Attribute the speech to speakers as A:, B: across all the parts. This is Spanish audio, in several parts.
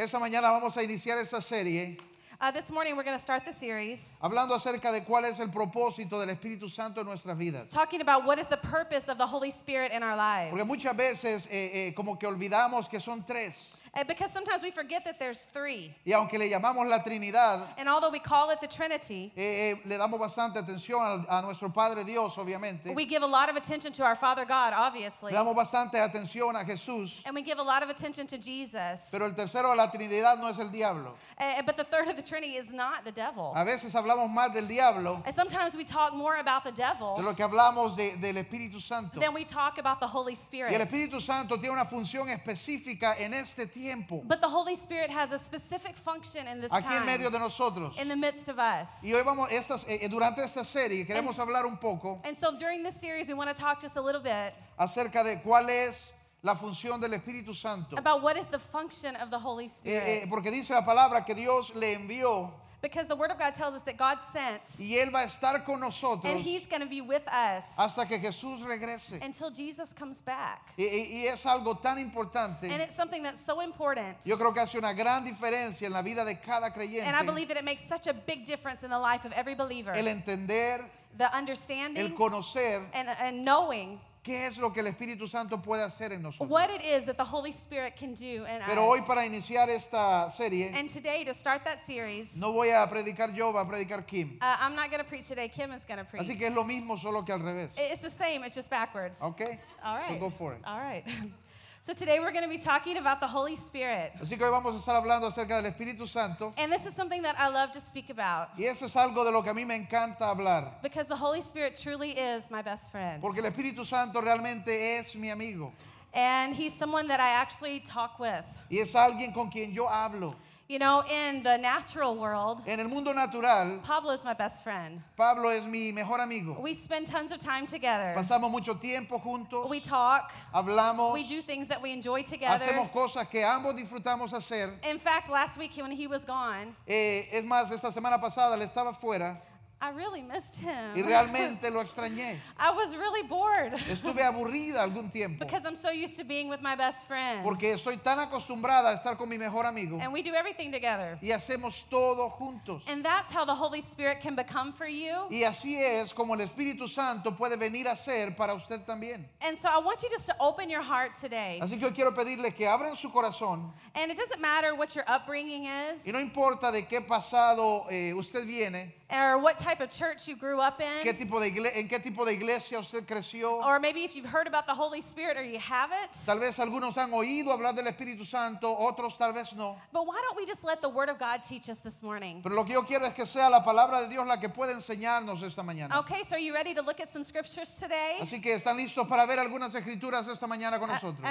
A: Esta mañana vamos a iniciar esta serie
B: Uh, this morning, we're going to start the series
A: hablando acerca de cuál es el propósito del Espíritu Santo en nuestras vidas.
B: talking about what is the purpose of the Holy Spirit in our lives.
A: Porque muchas veces eh, eh, como que olvidamos que son tres.
B: And because sometimes we forget that there's three.
A: Y aunque le llamamos la Trinidad,
B: And although we call it the Trinity,
A: eh, eh, le damos bastante atención al- a, nuestro Padre Dios, obviamente.
B: we give a lot of attention to our Father God, obviously.
A: Le damos bastante atención a Jesús.
B: And we give a lot of attention to Jesus.
A: Pero el tercero de la Trinidad no es el diablo.
B: Uh, but the third of the Trinity is not the devil.
A: A veces hablamos más del diablo
B: And sometimes we talk more about the
A: de
B: devil
A: lo que hablamos de- del Espíritu Santo.
B: than we talk about the Holy Spirit.
A: Y el. Espíritu Santo tiene una función específica en este tiempo,
B: But the Holy Spirit has a specific function in this
A: aquí en medio
B: time,
A: de nosotros.
B: in the midst of us.
A: Y hoy vamos, estas, eh, durante esta serie queremos
B: And-
A: hablar un poco
B: And so during this series, we want to talk just a little bit
A: acerca de cuál es la función del Espíritu Santo.
B: about what is the function of the Holy
A: Eh,
B: Spirit.
A: eh, porque dice la palabra que Dios le envió
B: because the Word of God tells us that God sent,
A: y Él va a estar con nosotros
B: and He's going to be with us
A: hasta que Jesús regrese.
B: until Jesus comes back.
A: Y, y- y es algo tan
B: And it's something that's so important.
A: Yo creo que hace una gran diferencia en la vida de cada
B: And I believe that it makes such a big difference in the life of every believer.
A: el entender,
B: The
A: el
B: understanding
A: conocer
B: and, and knowing
A: qué es lo que el Espíritu Santo puede hacer en nosotros.
B: what it is that the Holy Spirit can do in
A: Pero hoy
B: us.
A: para iniciar esta serie,
B: And today, to start that series,
A: no voy a predicar yo, va a predicar Kim.
B: uh, I'm not going to preach today. Kim is going to preach.
A: Así que es lo mismo, solo que al revés.
B: It's the same, it's just backwards.
A: ¿Ok?
B: All
A: So
B: right.
A: go for it.
B: All right. So today we're going to be talking about the Holy Spirit.
A: Así que hoy vamos a estar hablando acerca del Espíritu Santo.
B: And this is something that I love to speak about
A: Y eso es algo de lo que a mí me encanta hablar.
B: because the Holy Spirit truly is my best friend.
A: Porque el Espíritu Santo realmente es mi amigo.
B: And he's someone that I actually talk with.
A: Y es alguien con quien yo hablo.
B: You know, in the natural world,
A: En el mundo natural,
B: Pablo is my best friend.
A: Pablo es mi mejor amigo.
B: We spend tons of time together.
A: Pasamos mucho tiempo juntos,
B: We talk,
A: hablamos,
B: we do things that we enjoy together.
A: hacemos cosas que ambos disfrutamos hacer.
B: In fact, last week when he was gone,
A: Eh, es más, esta semana pasada él estaba fuera
B: I really missed him.
A: y realmente lo extrañé.
B: I was really bored
A: Estuve aburrida algún tiempo
B: because I'm so used to being with my best friend.
A: porque estoy tan acostumbrada a estar con mi mejor amigo
B: And we do everything together.
A: y hacemos todo juntos.
B: And that's how the Holy Spirit can become for you.
A: Y así es como el Espíritu Santo puede venir a ser para usted también.
B: And so I want you just to open your heart today.
A: Así que yo quiero pedirle que abran su corazón
B: And it doesn't matter what your upbringing is
A: y no importa de qué pasado eh, usted viene,
B: or what type of church you grew up
A: qué
B: in,
A: tipo de en qué tipo de iglesia usted creció.
B: or maybe if you've heard about the Holy Spirit or you haven't.
A: Tal vez algunos han oído hablar del Espíritu Santo, otros tal vez no.
B: But why don't we just let the Word of God teach us this morning?
A: Pero lo que yo quiero es que sea la palabra de Dios la que pueda enseñarnos esta mañana.
B: Okay, so are you ready to look at some scriptures today?
A: Así que están listos para ver algunas escrituras esta mañana con nosotros.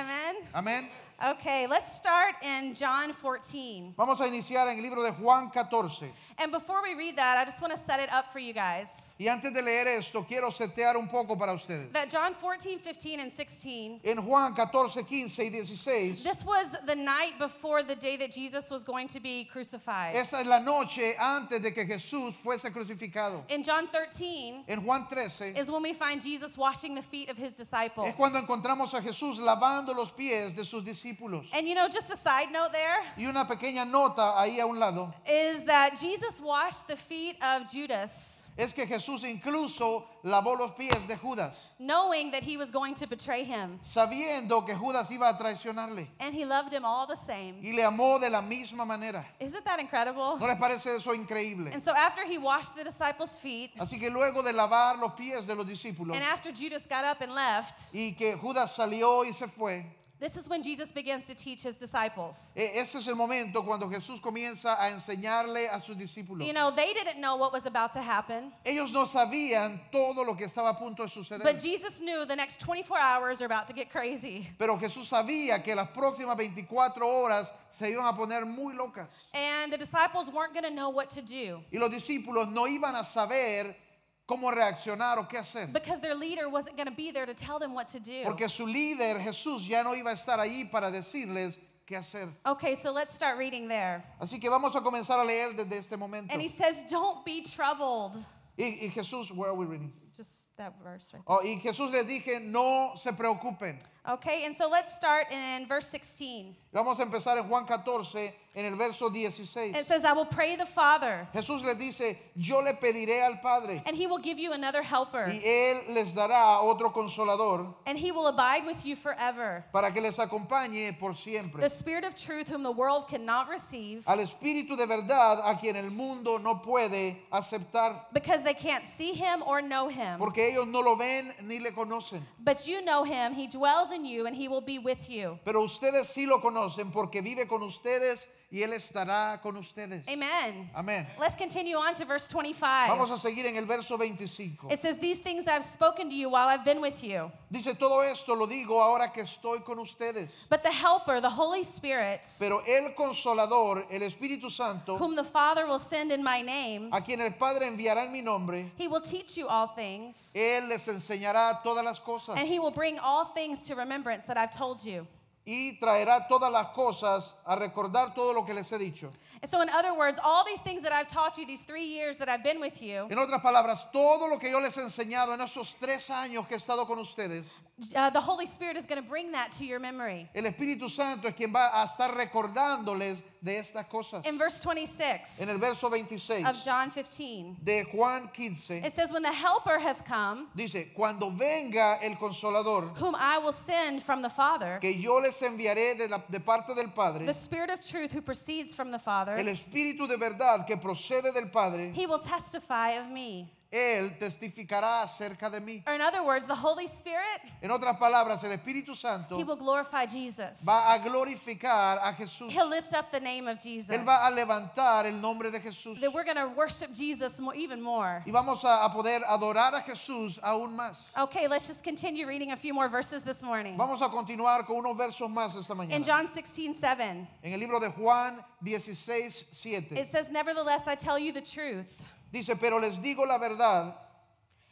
B: Amen. Okay, let's start in John 14.
A: Vamos a iniciar en el libro de Juan 14.
B: And before we read that, I just want to set it up for you guys.
A: Y antes de leer esto, quiero setear un poco para ustedes.
B: That John 14, 15, and 16,
A: En Juan 14, 15 y 16,
B: this was the night before the day that Jesus was going to be crucified.
A: esa es la noche antes de que Jesús fuese crucificado.
B: In John 13
A: En Juan 13
B: is when we find Jesus washing the feet of his disciples.
A: es cuando encontramos a Jesús lavando los pies de sus discípulos.
B: And you know, just a side note there
A: Y una pequeña nota ahí a un lado
B: is that Jesus washed the feet of Judas,
A: es que Jesús incluso lavó los pies de Judas,
B: knowing that he was going to betray him.
A: sabiendo que Judas iba a traicionarle.
B: And he loved him all the same.
A: Y le amó de la misma manera.
B: Isn't that incredible?
A: ¿No les parece eso increíble?
B: And so after he washed the disciples' feet,
A: Así que luego de lavar los pies de los discípulos
B: and after Judas got up and left,
A: y que Judas salió y se fue,
B: this is when Jesus begins to teach his disciples.
A: ese es el momento cuando Jesús comienza a enseñarle a sus discípulos.
B: You know, they didn't know what was about to happen,
A: Ellos no sabían todo lo que estaba a punto de suceder.
B: but Jesus knew the next 24 hours are about to get crazy.
A: Pero Jesús sabía que las próximas 24 horas se iban a poner muy locas.
B: And the disciples weren't going to know what to do
A: Y los discípulos no iban a saber cómo reaccionar o qué hacer.
B: because their leader wasn't going to be there to tell them what to do.
A: Porque su líder Jesús ya no iba a estar allí para decirles qué hacer.
B: Okay, so let's start reading there.
A: Así que vamos a comenzar a leer desde este momento.
B: And he says, Don't be troubled.
A: Y, y Jesús, where are we reading?
B: Just that verse right
A: Oh, y Jesús les dije, no se preocupen.
B: Okay, and so let's start in verse 16.
A: Vamos a empezar en Juan 14, en el verso 16.
B: It says, I will pray the Father,
A: Jesús les dice, yo le pediré al Padre
B: and he will give you another helper,
A: y Él les dará otro consolador
B: and he will abide with you forever.
A: para que les acompañe por siempre.
B: The Spirit of truth, whom the world cannot receive,
A: Al Espíritu de verdad a quien el mundo no puede aceptar
B: because they can't see him or know him.
A: porque ellos no lo ven ni le conocen.
B: But you know him, he dwells in you, and he will be with you.
A: Pero ustedes sí lo conocen porque vive con ustedes y Él estará con ustedes.
B: Amen.
A: Amén.
B: Let's continue on to verse 25.
A: Vamos a seguir en el verso 25.
B: It says, These things I've spoken to you while I've been with you.
A: Dice, todo esto lo digo ahora que estoy con ustedes.
B: But the Helper, the Holy Spirit,
A: Pero el consolador, el Espíritu Santo,
B: whom the Father will send in my name,
A: a quien el Padre enviará en mi nombre,
B: he will teach you all things,
A: Él les enseñará todas las cosas
B: and he will bring all things to remembrance that I've told you.
A: Y traerá todas las cosas a recordar todo lo que les he dicho.
B: And so, in other words, all these things that I've taught you these three years that I've been with you,
A: En otras palabras, todo lo que yo les he enseñado en esos tres años que he estado con ustedes,
B: uh, the Holy Spirit is going to bring that to your memory.
A: el Espíritu Santo es quien va a estar recordándoles de estas cosas.
B: In verse 26
A: En el verso 26
B: of John 15,
A: de Juan 15
B: it says, When the Helper has come,
A: dice, cuando venga el consolador,
B: whom I will send from the Father,
A: que yo les enviaré de, la- de parte del Padre,
B: the Spirit of truth who proceeds from the Father,
A: el Espíritu de verdad que procede del Padre,
B: he will testify of me.
A: Él testificará acerca de mí.
B: Or in other words, the Holy Spirit,
A: En otras palabras, el Espíritu Santo
B: he will glorify Jesus.
A: va a glorificar a Jesús.
B: He'll lift up the name of Jesus.
A: Él va a levantar el nombre de Jesús.
B: That we're going to worship Jesus more, even more.
A: Y vamos a, a poder adorar a Jesús aún más.
B: Okay, let's just continue reading a few more verses this morning.
A: Vamos a continuar con unos versos más esta
B: In
A: mañana.
B: John 16, 7,
A: En el libro de Juan 16, 7.
B: it says, Nevertheless, I tell you the truth.
A: Dice, pero les digo la verdad,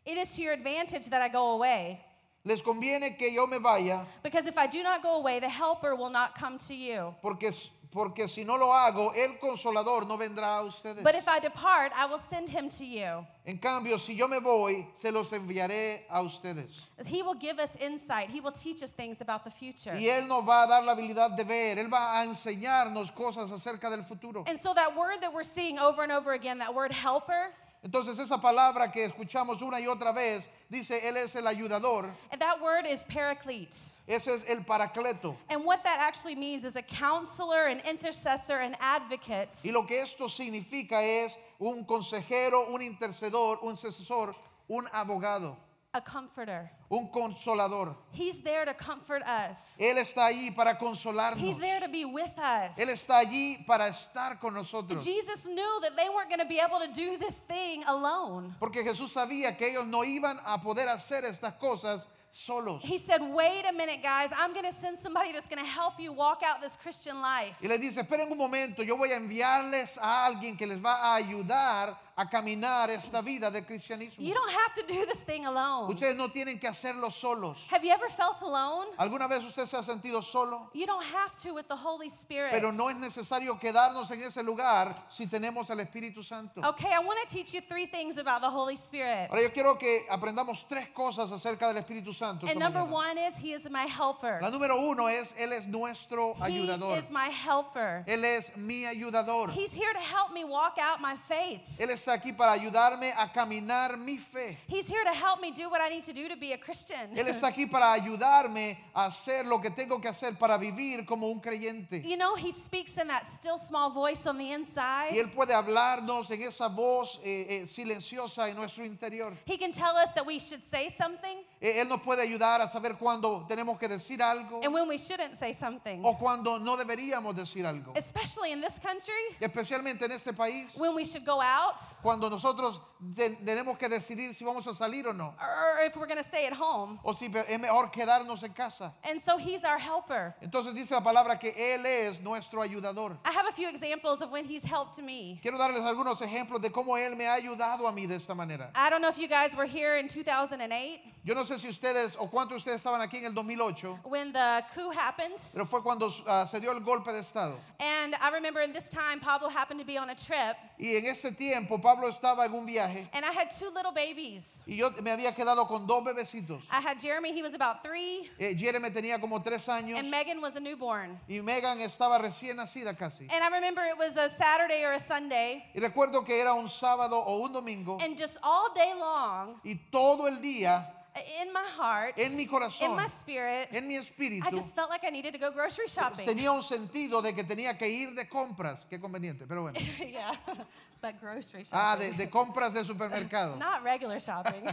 B: It is to your advantage that I go away.
A: les conviene que yo me vaya,
B: Because if I do not go away, the Helper will not come to you.
A: porque, porque si no lo hago, el consolador no vendrá a ustedes.
B: But if I depart, I will send him to you.
A: En cambio, si yo me voy, se los enviaré a ustedes.
B: He will give us insight. He will teach us things about the future.
A: Y Él nos va a dar la habilidad de ver, Él va a enseñarnos cosas acerca del futuro.
B: And so that word that we're seeing over and over again, that word helper,
A: Entonces esa palabra que escuchamos una y otra vez, dice, Él es el ayudador,
B: that word is paraclete.
A: ese es el paracleto.
B: And what that actually means is a counselor, an intercessor, an advocate.
A: Y lo que esto significa es un consejero, un intercedor, un sucesor, un abogado,
B: a comforter.
A: un consolador.
B: He's there to comfort us.
A: Él está allí para consolarnos.
B: He's there to be with us.
A: Él está allí para estar con nosotros.
B: Jesus knew that they weren't going to be able to do this thing alone.
A: Porque Jesús sabía que ellos no iban a poder hacer estas cosas solos.
B: He said, Wait a minute, guys. I'm going to send somebody that's going to help you walk out this Christian life.
A: Y dice, esperen un momento, yo voy a enviarles a alguien que les va a ayudar a caminar esta vida de cristianismo.
B: You don't have to do this thing alone.
A: Ustedes no tienen que hacerlo solos.
B: Have you ever felt alone?
A: ¿Alguna vez usted se ha sentido solo?
B: You don't have to with the Holy Spirit.
A: Pero no es necesario quedarnos en ese lugar si tenemos al Espíritu Santo.
B: Okay, I want to teach you three things about the Holy Spirit.
A: Ahora yo quiero que aprendamos tres cosas acerca del Espíritu Santo.
B: And number
A: mañana.
B: one is He is my helper.
A: La número uno es, Él es nuestro
B: He
A: ayudador.
B: is my helper.
A: Él es mi ayudador.
B: He's here to help me walk out my faith.
A: Él está aquí para ayudarme a caminar mi fe.
B: He's here to help me do what I need to do to be a Christian.
A: Él está aquí para ayudarme a hacer lo que tengo que hacer para vivir como un creyente.
B: You know, He speaks in that still small voice on the inside.
A: Y Él puede hablarnos en esa voz eh, eh, silenciosa en nuestro interior.
B: He can tell us that we should say something
A: Él nos puede ayudar a saber cuándo tenemos que decir algo
B: and when we shouldn't say something.
A: o cuando no deberíamos decir algo.
B: Especially in this country,
A: Especialmente en este país,
B: when we should go out
A: cuando nosotros te- tenemos que decidir si vamos a salir o no.
B: or if we're going to stay at home.
A: O si pe- es mejor quedarnos en casa.
B: And so He's our helper.
A: Entonces dice la palabra que Él es nuestro ayudador.
B: I have a few examples of when He's helped me.
A: Quiero darles algunos ejemplos de cómo Él me ha ayudado a mí de esta manera.
B: I don't know if you guys were here in 2008,
A: Yo no sé si ustedes o cuántos de ustedes estaban aquí en el 2008,
B: when the coup happened.
A: pero fue cuando ah, se dio el golpe de Estado.
B: And I remember in this time, Pablo happened to be on a trip,
A: Y en ese tiempo Pablo estaba en un viaje
B: and I had two little babies.
A: y yo me había quedado con dos bebecitos.
B: I had Jeremy, he was about three,
A: Eh, Jeremy tenía como tres años
B: and Megan was a newborn.
A: y Megan estaba recién nacida casi.
B: And I remember it was a Saturday or a Sunday,
A: Y recuerdo que era un sábado o un domingo
B: and just all day long,
A: y todo el día
B: in my heart,
A: en mi
B: in my spirit,
A: en mi espíritu,
B: I just felt like I needed to go grocery shopping.
A: tenía un sentido de que tenía que ir de compras. Qué conveniente, pero bueno.
B: yeah, but grocery shopping.
A: Ah, de, de compras de supermercado.
B: Not regular shopping.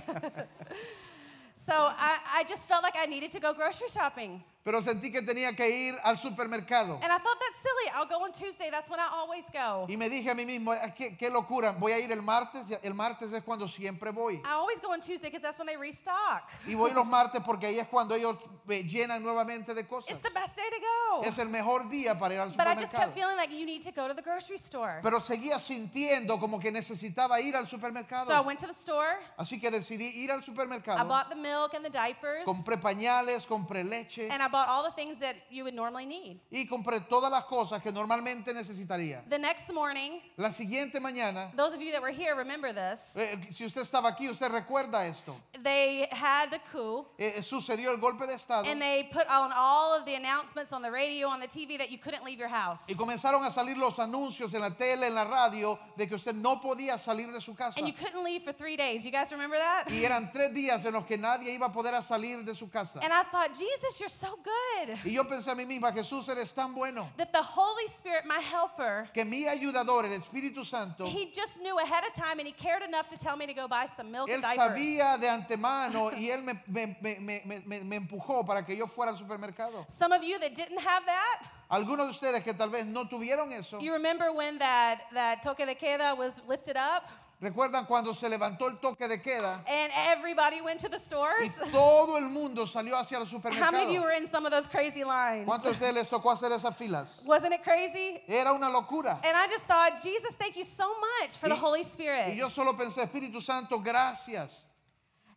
B: so I, I just felt like I needed to go grocery shopping.
A: Pero sentí que tenía que ir al supermercado.
B: And I thought that's silly. I'll go on Tuesday. That's when I always go.
A: Y me dije a mí mismo, "Ah, qué, qué locura, voy a ir el martes. El martes es cuando siempre voy.
B: I always go on Tuesday because that's when they restock.
A: Y voy los martes porque ahí es cuando ellos eh, llenan nuevamente de cosas.
B: It's the best day to go.
A: Es el mejor día para ir al
B: But I just kept
A: supermercado.
B: feeling like you need to go to the grocery store.
A: Pero seguía sintiendo como que necesitaba ir al supermercado.
B: So I went to the store.
A: Así que decidí ir al
B: I
A: supermercado.
B: bought the milk and the diapers.
A: Compré pañales, compré leche
B: And I bought all the things that you would normally need.
A: y compré todas las cosas que normalmente necesitaría.
B: The next morning,
A: La siguiente mañana,
B: those of you that were here remember this.
A: eh, si usted estaba aquí, usted recuerda esto.
B: They had the coup.
A: Eh, sucedió el golpe de Estado
B: And they put on all of the announcements on the radio, on the TV that you couldn't leave your house.
A: y comenzaron a salir los anuncios en la tele, en la radio, de que usted no podía salir de su casa.
B: And you couldn't leave for three days. You guys remember that?
A: Y eran tres días en los que nadie iba a poder salir de su casa.
B: And I thought, Jesus, you're so good.
A: Y yo pensé a mí misma, Jesús, eres tan bueno
B: That the Holy Spirit, my helper,
A: que mi ayudador, el Espíritu Santo,
B: he just knew ahead of time and he cared enough to tell me to go buy some milk
A: él
B: and diapers.
A: sabía de antemano y él me- me- me- me- me empujó para que yo fuera al supermercado.
B: Some of you that didn't have that,
A: Algunos de ustedes que tal vez no tuvieron eso,
B: you remember when that, that toque de queda was lifted up
A: recuerdan cuando se levantó el toque de queda
B: and everybody went to the
A: y
B: stores?
A: todo el mundo salió hacia el
B: How many of you were in some of those crazy lines?
A: ¿Cuántos de ustedes les tocó hacer esas filas?
B: Wasn't it crazy?
A: Era una locura.
B: And I just thought, Jesus, thank you so much for the
A: Y-
B: Holy
A: Y
B: Spirit.
A: yo solo pensé, Espíritu Santo, gracias.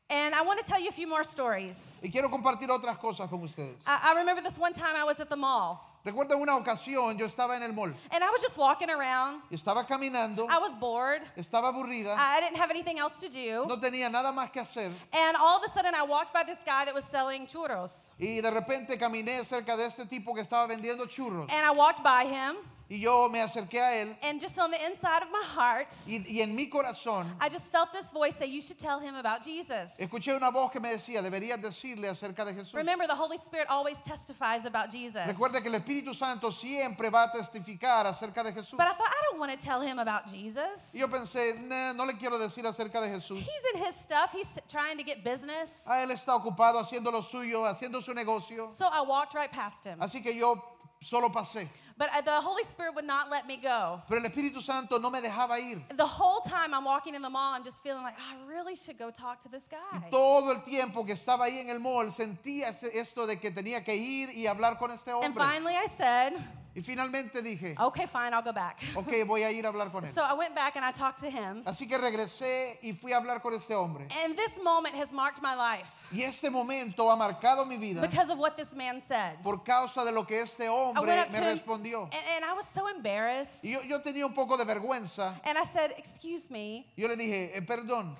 B: And I want to tell you a few more stories.
A: Y quiero compartir otras cosas con ustedes.
B: I, I remember this one time I was at the mall
A: Recuerdo una ocasión, yo estaba en el mall,
B: and I was just walking around.
A: estaba caminando,
B: I was bored.
A: estaba aburrida,
B: I didn't have anything else to do.
A: no tenía nada más que hacer.
B: And all of a sudden, I walked by this guy that was selling churros.
A: Y de repente caminé cerca de este tipo que estaba vendiendo churros.
B: And I walked by him,
A: Y yo me acerqué a él.
B: and just on the inside of my heart,
A: Y, y en mi corazón
B: I just felt this voice say, You should tell him about Jesus.
A: escuché una voz que me decía, deberías decirle acerca de Jesús.
B: Remember, the Holy Spirit always testifies about Jesus.
A: Recuerde que el Espíritu Santo siempre va a testificar acerca de Jesús.
B: But I thought, I don't want to tell him about Jesus.
A: Y yo pensé, "Nah, no le quiero decir acerca de Jesús.
B: He's in his stuff, he's trying to get business.
A: A él está ocupado haciendo lo suyo, haciendo su negocio.
B: So I walked right past him.
A: Así que yo solo pasé.
B: But uh, the Holy Spirit would not let me go.
A: Pero el Espíritu Santo no me dejaba ir.
B: The whole time I'm walking in the mall, I'm just feeling like, I really should go talk to this guy.
A: Todo el tiempo que estaba ahí en el mall sentía esto de que tenía que ir y hablar con este
B: And finally I said,
A: Y finalmente dije,
B: okay, fine, I'll go back.
A: ok, voy a ir a hablar con él.
B: So I went back and I talked to him.
A: Así que regresé y fui a hablar con este hombre.
B: And this moment has marked my life
A: Y este momento ha marcado mi vida
B: because of what this man said.
A: por causa de lo que este
B: I
A: hombre
B: went up
A: me
B: him
A: respondió.
B: and, and I was so embarrassed.
A: Y yo, yo tenía un poco de vergüenza.
B: And I said, excuse me,
A: Yo le dije, "Eh, perdón,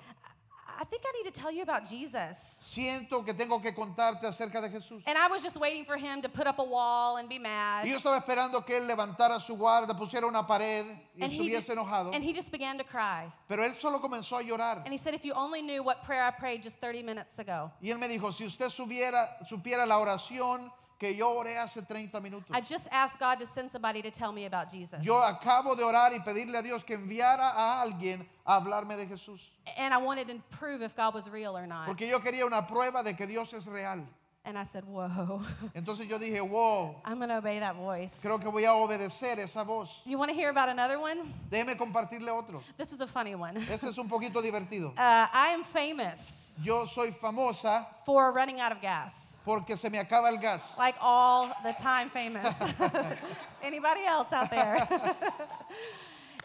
B: I think I need to tell you about Jesus.
A: siento que tengo que contarte acerca de Jesús.
B: And I was just waiting for him to put up a wall and be mad.
A: Y yo estaba esperando que él levantara su guarda, pusiera una pared y
B: And he,
A: estuviese enojado.
B: and he just began to cry.
A: Pero él solo comenzó a llorar.
B: And he said, if you only knew what prayer I prayed just 30 minutes ago.
A: Y él me dijo, si usted supiera, supiera la oración que yo oré hace 30 minutos.
B: I just asked God to send somebody to tell me about Jesus.
A: Yo acabo de orar y pedirle a Dios que enviara a alguien a hablarme de Jesús.
B: And I wanted to prove if God was real or not.
A: Porque yo quería una prueba de que Dios es real.
B: And I said, whoa,
A: Entonces yo dije, wow,
B: I'm going to obey that voice.
A: creo que voy a obedecer esa voz.
B: You want to hear about another one?
A: Déjeme compartirle otro.
B: This is a funny one.
A: Ese es un poquito divertido.
B: Uh, I am famous
A: Yo soy famosa
B: for running out of gas.
A: porque se me acaba el gas.
B: Like all the time famous. Anybody else out there?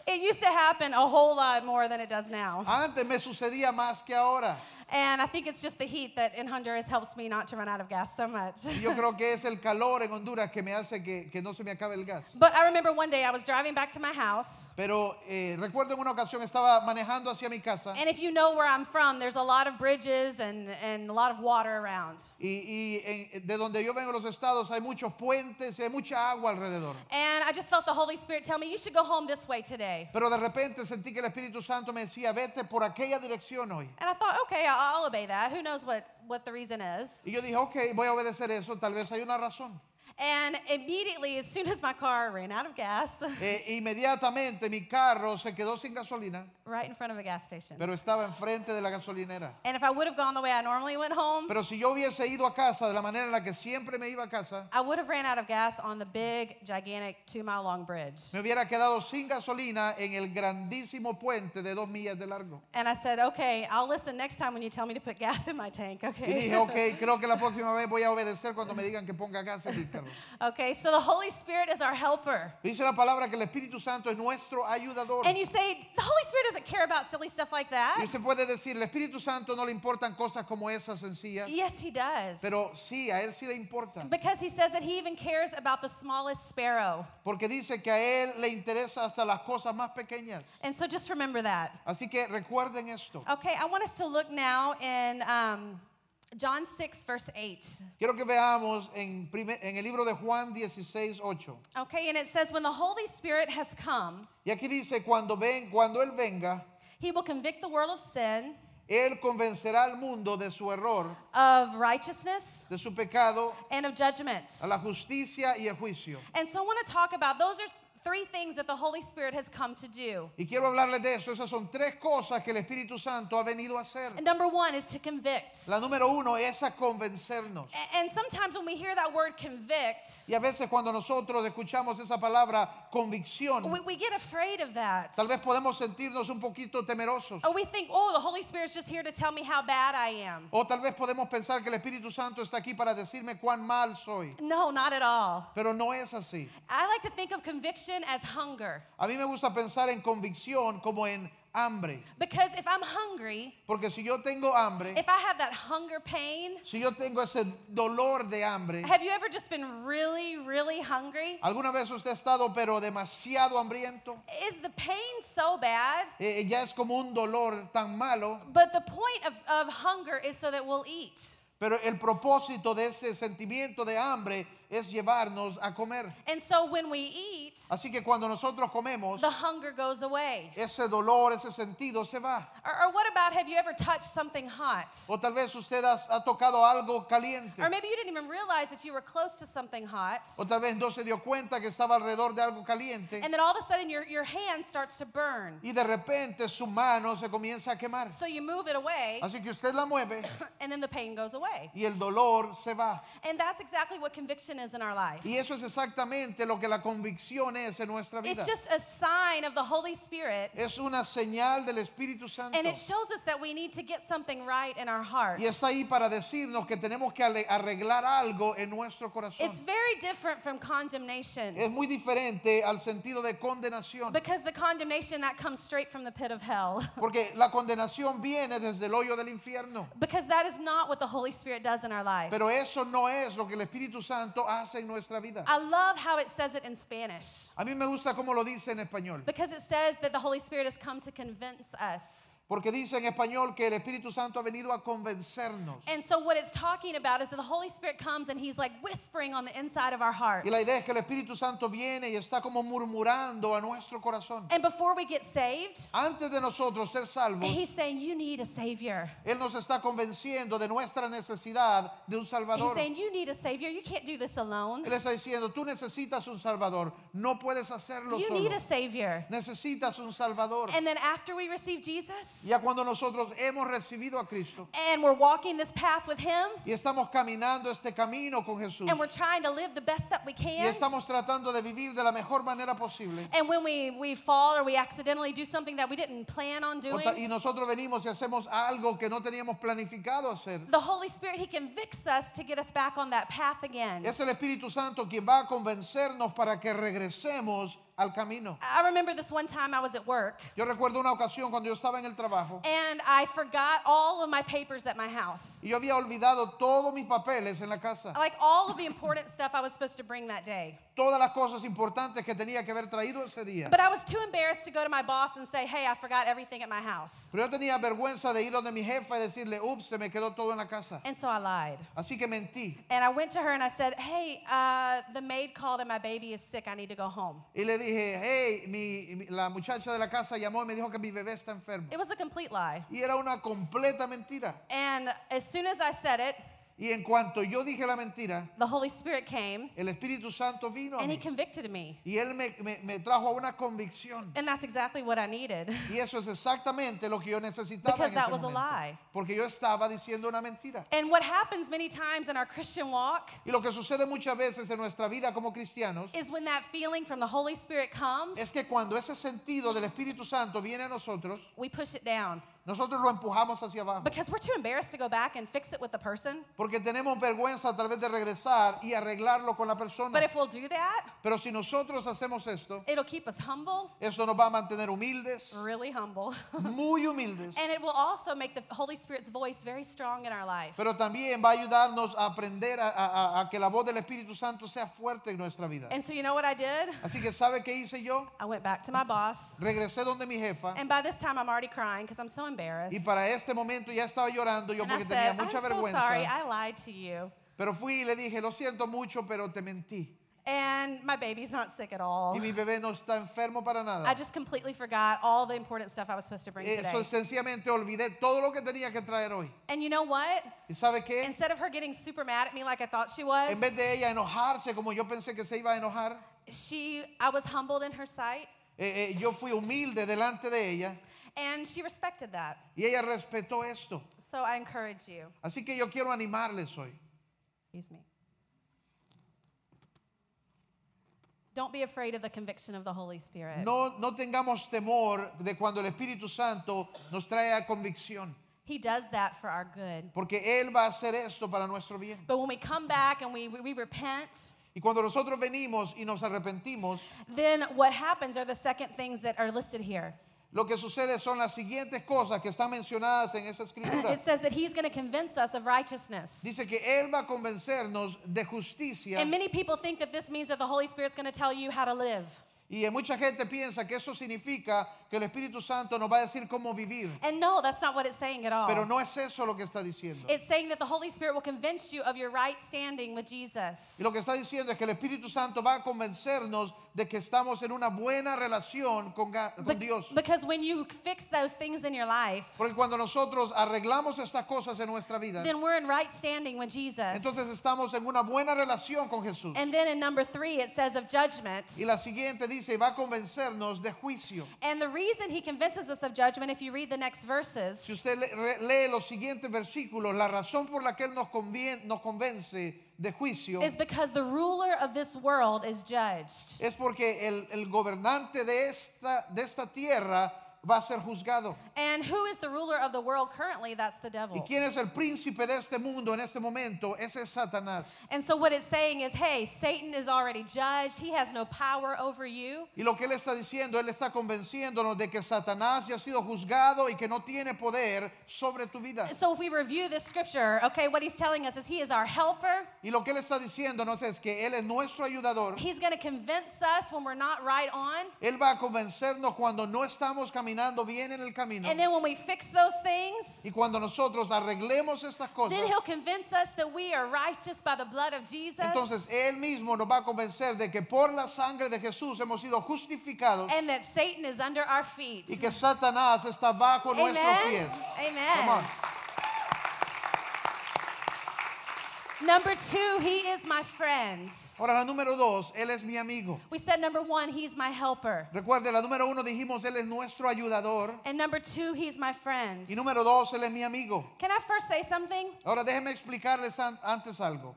B: it used to happen a whole lot more than it does now.
A: Antes me sucedía más que ahora.
B: And I think it's just the heat that in Honduras helps me not to run out of gas so much.
A: Yo creo que es el calor en Honduras que me hace que, que no se me acabe el gas.
B: But I remember one day I was driving back to my house.
A: Pero eh, recuerdo en una ocasión estaba manejando hacia mi casa
B: And if you know where I'm from, there's a lot of bridges and, and a lot of water around.
A: y, y en- de donde yo vengo los estados hay muchos puentes y hay mucha agua alrededor.
B: And I just felt the Holy Spirit tell me, you should go home this way today.
A: Pero de repente sentí que el Espíritu Santo me decía, vete por aquella dirección hoy.
B: And I thought, okay, I'll I'll obey that. Who knows what, what the reason is?
A: Y yo dije, ok, voy a obedecer eso, tal vez hay una razón.
B: And immediately, as soon as my car ran out of gas,
A: Eh, inmediatamente mi carro se quedó sin gasolina,
B: right in front of a gas station.
A: pero estaba enfrente de la gasolinera.
B: And if I would have gone the way I normally went home,
A: Pero si yo hubiese ido a casa de la manera en la que siempre me iba a casa,
B: I would have ran out of gas on the big, gigantic, two mile long bridge.
A: me hubiera quedado sin gasolina en el grandísimo puente de dos millas de largo.
B: And I said, okay, I'll listen next time when you tell me to put gas in my tank,
A: Y
B: okay?
A: dije, ok, creo que la próxima vez voy a obedecer cuando me digan que ponga gas en mi carro.
B: Okay, so the Holy Spirit is our helper.
A: Dice la palabra que el Espíritu Santo es nuestro ayudador.
B: And you say, the Holy Spirit doesn't care about silly stuff like
A: Y
B: that.
A: usted puede decir, el Espíritu Santo no le importan cosas como esas sencillas,
B: Yes, He does.
A: pero sí, a él sí le importa.
B: Because He says that He even cares about the smallest sparrow.
A: Porque dice que a él le interesa hasta las cosas más pequeñas.
B: And so just remember that.
A: Así que recuerden esto.
B: Okay, I want us to look now in um, John 6, verse 8.
A: Quiero que veamos en, primer- en el libro de Juan 16, 8.
B: Okay, and it says, When the Holy Spirit has come,
A: Y aquí dice, cuando, ven, cuando Él venga,
B: He will convict the world of sin,
A: Él convencerá al mundo de su error,
B: of righteousness,
A: de su pecado,
B: and of judgment.
A: a la justicia y el juicio.
B: And so I want to talk about those are three things that the Holy Spirit has come to do.
A: Y quiero hablarles de eso. Esas son tres cosas que el Espíritu Santo ha venido a hacer.
B: And number one is to convict.
A: La número uno es a convencernos.
B: A- And sometimes when we hear that word convict,
A: Y a veces cuando nosotros escuchamos esa palabra convicción,
B: we, we get afraid of that.
A: tal vez podemos sentirnos un poquito temerosos.
B: Or we think, oh, the Holy Spirit's just here to tell me how bad I am.
A: O tal vez podemos pensar que el Espíritu Santo está aquí para decirme cuán mal soy.
B: No, not at all.
A: Pero no es así.
B: I like to think of conviction as hunger.
A: A mí me gusta pensar en convicción como en hambre.
B: Because if I'm hungry,
A: Porque si yo tengo hambre,
B: if I have that hunger pain,
A: si yo tengo ese dolor de hambre,
B: have you ever just been really, really hungry?
A: ¿alguna vez usted ha estado pero demasiado hambriento?
B: Is the pain so bad?
A: Eh, ya es como un dolor tan malo,
B: But the point of, of hunger is so that we'll eat.
A: pero el propósito de ese sentimiento de hambre es llevarnos a comer.
B: And so when we eat,
A: Así que cuando nosotros comemos,
B: the hunger goes away.
A: ese dolor, ese sentido se va.
B: Or, or what about have you ever touched something hot?
A: O tal vez usted ha, ha tocado algo caliente.
B: Or maybe you didn't even realize that you were close to something hot.
A: O tal vez no se dio cuenta que estaba alrededor de algo caliente.
B: And then all of a sudden your, your hand starts to burn.
A: Y de repente su mano se comienza a quemar.
B: So you move it away,
A: Así que usted la mueve
B: and then the pain goes away.
A: y el dolor se va.
B: And that's exactly what conviction is in our life.
A: Y eso es exactamente lo que la convicción es en nuestra vida.
B: It's just a sign of the Holy Spirit,
A: Es una señal del Espíritu Santo.
B: and it shows us that we need to get something right in our heart.
A: Y está ahí para decirnos que tenemos que arreglar algo en nuestro corazón.
B: It's very different from condemnation
A: Es muy diferente al sentido de condenación.
B: because the condemnation that comes straight from the pit of hell.
A: Porque la condenación viene desde el hoyo del infierno.
B: Because that is not what the Holy Spirit does in our life.
A: Pero eso no es lo que el Espíritu Santo hace en nuestra vida.
B: I love how it says it in Spanish
A: A mí me gusta cómo lo dice en español.
B: because it says that the Holy Spirit has come to convince us.
A: Porque dice en español que el Espíritu Santo ha venido a convencernos.
B: And so, what it's talking about is that the Holy Spirit comes and He's like whispering on the inside of our hearts.
A: Y la idea es que el Espíritu Santo viene y está como murmurando a nuestro corazón.
B: And before we get saved,
A: Antes de nosotros ser salvos,
B: He's saying, You need a Savior.
A: Él nos está convenciendo de nuestra necesidad de un
B: He's
A: Salvador.
B: saying, You need a Savior. You can't do this alone.
A: Él está diciendo, tú necesitas un Salvador, no puedes hacerlo
B: You
A: solo.
B: need a Savior.
A: Necesitas un Salvador.
B: And then after we receive Jesus
A: Ya cuando nosotros hemos recibido a Cristo
B: and we're walking this path with Him
A: y estamos caminando este camino con Jesús
B: and we're trying to live the best that we
A: y
B: can.
A: estamos tratando de vivir de la mejor manera posible.
B: And when we, we fall or we accidentally do something that we didn't plan on
A: O ta-
B: doing,
A: Y nosotros venimos y hacemos algo que no teníamos planificado hacer.
B: the Holy Spirit, He convicts us to get us back on that path again.
A: Es el Espíritu Santo quien va a convencernos para que regresemos al camino.
B: I remember this one time I was at work
A: Yo recuerdo una ocasión cuando yo estaba en el trabajo
B: and I forgot all of my papers at my house.
A: y yo había olvidado todos mis papeles en la casa.
B: Like all of the important stuff I was supposed to bring that day.
A: Todas las cosas importantes que tenía que haber traído ese día.
B: But I was too embarrassed to go to my boss and say, hey, I forgot everything at my house.
A: Pero yo tenía vergüenza de ir donde mi jefa y decirle, ups, se me quedó todo en la casa.
B: And so I lied.
A: Así que mentí.
B: And I went to her and I said, hey, uh, the maid called and my baby is sick. I need to go home.
A: Y le dije, hey, mi, mi- la muchacha de la casa llamó y me dijo que mi bebé está enfermo.
B: It was a complete lie.
A: Y era una completa mentira.
B: And as soon as I said it,
A: Y en cuanto yo dije la mentira,
B: the Holy Spirit came
A: el Espíritu Santo vino a
B: and he
A: mí.
B: convicted me.
A: Y él me, me- me trajo a una convicción.
B: And that's exactly what I needed.
A: Y eso es exactamente lo que yo necesitaba
B: Because
A: en
B: that
A: ese
B: was a
A: momento.
B: lie.
A: Porque yo estaba diciendo una mentira.
B: And what happens many times in our Christian walk
A: Y lo que sucede muchas veces en nuestra vida como cristianos
B: is when that feeling from the Holy Spirit comes,
A: es que cuando ese sentido del Espíritu Santo viene a nosotros,
B: we push it down
A: nosotros lo empujamos hacia abajo.
B: because we're too embarrassed to go back and fix it with the person.
A: Porque tenemos vergüenza tal vez de regresar y arreglarlo con la persona.
B: But if we'll do that,
A: Pero si nosotros hacemos esto,
B: it'll keep us humble,
A: eso nos va a mantener humildes,
B: really humble.
A: muy humildes.
B: and it will also make the Holy Spirit's voice very strong in our life.
A: Pero también va a ayudarnos a aprender a, a- a que la voz del Espíritu Santo sea fuerte en nuestra vida.
B: And so you know what I did?
A: Así que ¿sabe qué hice yo?
B: I went back to my boss.
A: Regresé donde mi jefa
B: And by this time, I'm already crying because I'm so embarrassed.
A: y para este momento ya estaba llorando yo
B: and I
A: porque tenía
B: said, I'm
A: mucha
B: so
A: vergüenza.
B: sorry, I lied to you.
A: Pero fui y le dije, lo siento mucho, pero te mentí.
B: And my baby's not sick at all.
A: Y mi bebé no está enfermo para
B: I
A: nada.
B: just completely forgot all the important stuff I was supposed to bring
A: Eso
B: today.
A: sencillamente olvidé todo lo que tenía que traer hoy.
B: And you know what?
A: ¿Y sabe qué?
B: Instead of her getting super mad at me like I thought she was,
A: En vez de ella enojarse como yo pensé que se iba a enojar,
B: she I was humbled in her sight
A: eh, eh, yo fui humilde delante de ella
B: and she respected that.
A: y ella respetó esto.
B: So I encourage you.
A: Así que yo quiero animarles hoy.
B: Excuse me. Don't be afraid of the conviction of the Holy Spirit.
A: No, no tengamos temor de cuando el Espíritu Santo nos trae a convicción,
B: He does that for our good.
A: porque Él va a hacer esto para nuestro bien.
B: But when we come back and we, we repent,
A: Y cuando nosotros venimos y nos arrepentimos,
B: then what happens are the second things that are listed here.
A: Lo que sucede son las siguientes cosas que están mencionadas en esa escritura.
B: It says that He's going to convince us of righteousness.
A: Dice que Él va a convencernos de justicia.
B: And many people think that this means that the Holy Spirit's going to tell you how to live.
A: Y mucha gente piensa que eso significa que el Espíritu Santo nos va a decir cómo vivir.
B: And no, that's not what it's saying at all.
A: Pero no es eso lo que está diciendo.
B: It's saying that the Holy Spirit will convince you of your right standing with Jesus.
A: Y lo que está diciendo es que el Espíritu Santo va a convencernos de que estamos en una buena relación con, con Dios.
B: because when you fix those things in your life,
A: Porque cuando nosotros arreglamos estas cosas en nuestra vida,
B: then we're in right standing with Jesus.
A: entonces estamos en una buena relación con Jesús.
B: And then in number three, it says of judgment.
A: Y la siguiente dice, va a convencernos de juicio.
B: And the reason he convinces us of judgment, if you read the next verses,
A: Si usted le- lee los siguientes versículos, la razón por la que Él nos, convien- nos convence de juicio
B: is because the ruler of this world is judged.
A: es porque el, el gobernante de esta, de esta tierra va a ser juzgado.
B: And who is the ruler of the world currently? That's the
A: ¿Y
B: devil.
A: quién es el príncipe de este mundo en este momento? Ese es Satanás.
B: And so what it's saying is, hey, Satan is already judged. He has no power over you.
A: Y lo que él está diciendo, él está convenciéndonos de que Satanás ya ha sido juzgado y que no tiene poder sobre tu vida.
B: So if we review this scripture, okay, what he's telling us is he is our helper.
A: Y lo que él está diciéndonos es que él es nuestro ayudador.
B: He's going to convince us when we're not right on.
A: Él va a convencernos cuando no estamos caminando bien en el camino.
B: And then when we fix those things,
A: Y cuando nosotros arreglemos estas cosas,
B: then he'll convince us that we are righteous by the blood of Jesus.
A: entonces él mismo nos va a convencer de que por la sangre de Jesús hemos sido justificados
B: and that Satan is under our feet.
A: y que Satanás está bajo nuestros
B: Amen.
A: pies.
B: Amen.
A: Come on.
B: Number two, he is my friend.
A: Ahora la número dos, él es mi amigo.
B: We said number one, he's my helper.
A: Recuerde, la número uno dijimos, él es nuestro ayudador.
B: And number two, he's my friend.
A: Y número dos, él es mi amigo.
B: Can I first say something?
A: Ahora déjeme explicarles an- antes algo.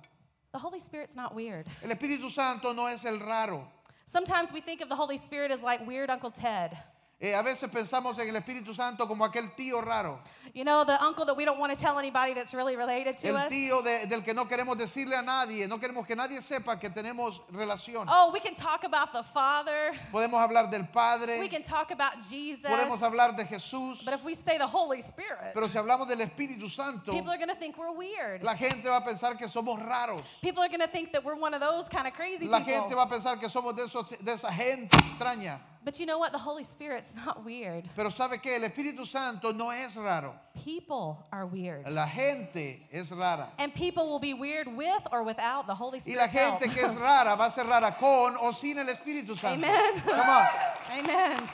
B: The Holy Spirit's not weird.
A: El Espíritu Santo no es el raro.
B: Sometimes we think of the Holy Spirit as like weird Uncle Ted.
A: Eh, a veces pensamos en el Espíritu Santo como aquel tío raro,
B: You know, the uncle that we don't want to tell anybody that's really related to
A: el
B: us.
A: tío de- del que no queremos decirle a nadie, no queremos que nadie sepa que tenemos relación.
B: Oh, we can talk about the Father.
A: Podemos hablar del Padre,
B: We can talk about Jesus.
A: podemos hablar de Jesús,
B: But if we say the Holy Spirit,
A: pero si hablamos del Espíritu Santo,
B: people are going to think we're weird.
A: la gente va a pensar que somos raros.
B: People are going to think that we're one of those kind of crazy
A: La
B: people.
A: gente va a pensar que somos de, esos, de esa gente extraña.
B: But you know what? The Holy Spirit's not weird.
A: Pero ¿sabe qué? El Espíritu Santo no es raro.
B: People are weird.
A: La gente es rara.
B: And people will be weird with or without the Holy Spirit.
A: Y la
B: Spirit's help.
A: gente que es rara va a ser rara con o sin el Espíritu Santo.
B: Amen.
A: Come on.
B: Amen.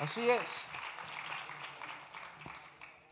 A: Así es.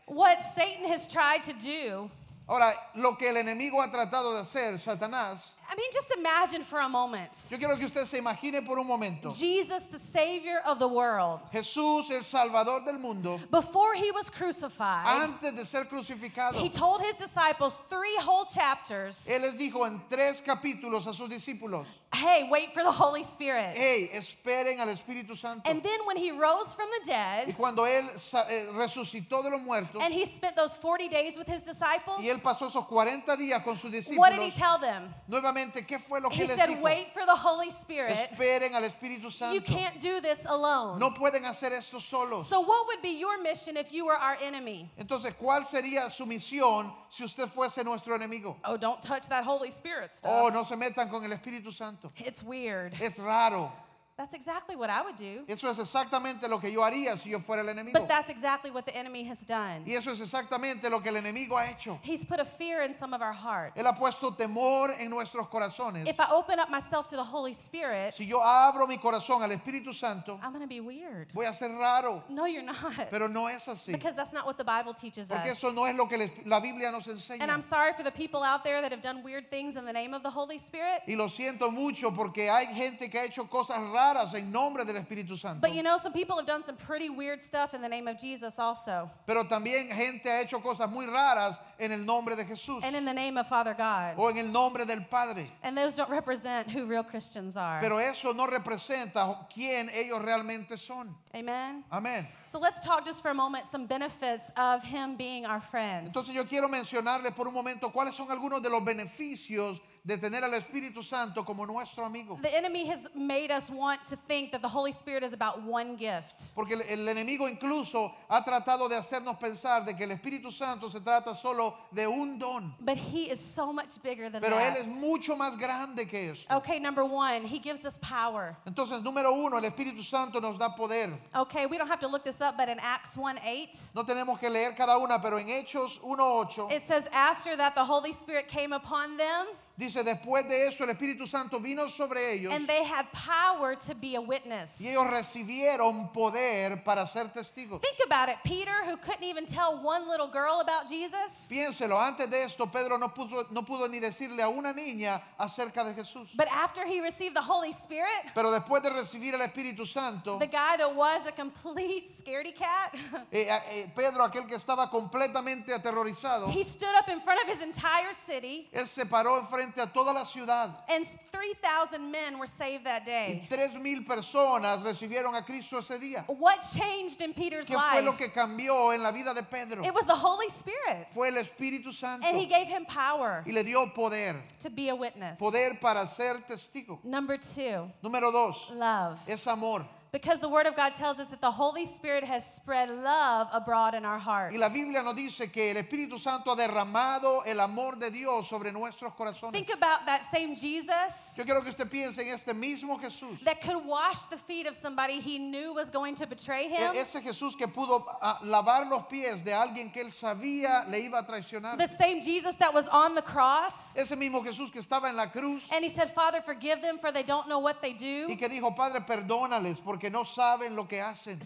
B: What Satan has tried to do,
A: Ahora, lo que el enemigo ha tratado de hacer, Satanás,
B: I mean, just imagine for a moment
A: yo quiero que usted se imagine por un momento.
B: Jesus, the Savior of the world,
A: Jesús, el Salvador del mundo,
B: before he was crucified,
A: antes de ser crucificado,
B: he told his disciples three whole chapters
A: Él les dijo en tres capítulos a sus discípulos,
B: hey, wait for the Holy Spirit.
A: hey, esperen al Espíritu Santo.
B: And then when he rose from the
A: Y
B: dead
A: cuando Él eh, resucitó de los muertos,
B: and he spent those 40 days with his disciples,
A: y Él pasó esos 40 días con sus
B: what did he tell them?
A: nuevamente, ¿qué fue lo que
B: He
A: les
B: said,
A: dijo?
B: wait for the Holy Spirit.
A: Esperen al Espíritu
B: You can't do this alone.
A: No pueden hacer esto solos.
B: So, what would be your mission if you were our enemy?
A: Entonces, ¿cuál sería su misión si usted fuese nuestro enemigo?
B: Oh, don't touch that Holy Spirit stuff.
A: Oh, no se metan con el Espíritu Santo.
B: It's weird.
A: Es raro.
B: That's exactly what I would do.
A: Eso es exactamente lo que yo haría si yo fuera el enemigo.
B: But that's exactly what the enemy has done.
A: Y eso es exactamente lo que el enemigo ha hecho.
B: He's put a fear in some of our hearts.
A: Él ha puesto temor en nuestros corazones.
B: If I open up myself to the Holy Spirit,
A: Si yo abro mi corazón al Espíritu Santo,
B: I'm going to be weird.
A: voy a ser raro.
B: No, you're not.
A: Pero no es así.
B: Because that's not what the Bible teaches
A: Porque
B: us.
A: eso no es lo que la Biblia nos enseña. And.
B: I'm sorry for the people out there that have done weird things in the name of the Holy Spirit.
A: Y lo siento mucho porque hay gente que ha hecho cosas raras en nombre del Espíritu Santo.
B: But you know, some people have done some pretty weird stuff in the name of Jesus also.
A: Pero también gente ha hecho cosas muy raras en el nombre de Jesús
B: And in the name of Father God.
A: o en el nombre del Padre.
B: And those don't represent who real Christians are.
A: Pero eso no representa quién ellos realmente son.
B: Amen.
A: Amén.
B: So let's talk just for a moment some benefits of him being our friend.
A: Entonces yo quiero mencionarles por un momento cuáles son algunos de los beneficios de tener al Espíritu Santo como nuestro amigo.
B: The enemy has made us want to think that the Holy Spirit is about one gift.
A: Porque el, el enemigo incluso ha tratado de hacernos pensar de que el Espíritu Santo se trata solo de un don.
B: But he is so much bigger than
A: Pero Él
B: that.
A: es mucho más grande que eso.
B: Okay, number one, he gives us power.
A: Entonces, número uno, el Espíritu Santo nos da poder.
B: Okay, we don't have to look this up, but in Acts 1 8,
A: No tenemos que leer cada una, pero en Hechos 1.8
B: it says, After that, the Holy Spirit came upon them,
A: dice, después de eso el Espíritu Santo vino sobre ellos
B: and they had power to be a witness.
A: y ellos recibieron poder para ser testigos.
B: Think about it. Peter, who couldn't even tell one little girl about Jesus,
A: Piénselo, antes de esto Pedro no pudo, no pudo ni decirle a una niña acerca de Jesús.
B: but after he received the Holy Spirit,
A: Pero después de recibir el Espíritu Santo,
B: the guy that was a complete scaredy cat,
A: eh, eh, Pedro, aquel que estaba completamente aterrorizado,
B: he stood up in front of his entire city,
A: él se paró enfrente a toda la ciudad
B: and 3,000 men were saved that
A: y
B: day.
A: tres mil personas recibieron a Cristo ese día.
B: What changed in Peter's
A: ¿Qué fue lo
B: life?
A: que cambió en la vida de Pedro?
B: It was the Holy Spirit.
A: Fue el Espíritu Santo
B: And he gave him power
A: y le dio poder,
B: to be a witness.
A: poder para ser testigo.
B: Number two,
A: Número dos,
B: love.
A: es amor.
B: Because the Word of God tells us that the Holy Spirit has spread love abroad in our hearts.
A: Y la Biblia nos dice que el Espíritu Santo ha derramado el amor de Dios sobre nuestros corazones.
B: Think about that same Jesus
A: Yo quiero que usted piense en este mismo Jesús.
B: that could wash the feet of somebody he knew was going to betray
A: E-
B: him.
A: Ese Jesús que pudo ah, lavar los pies de alguien que él sabía le iba a traicionar.
B: The same Jesus that was on the cross.
A: Ese mismo Jesús que estaba en la cruz
B: And he said, Father, forgive them for they don't know what they do.
A: y que dijo, Padre, perdónales porque no saben lo que hacen.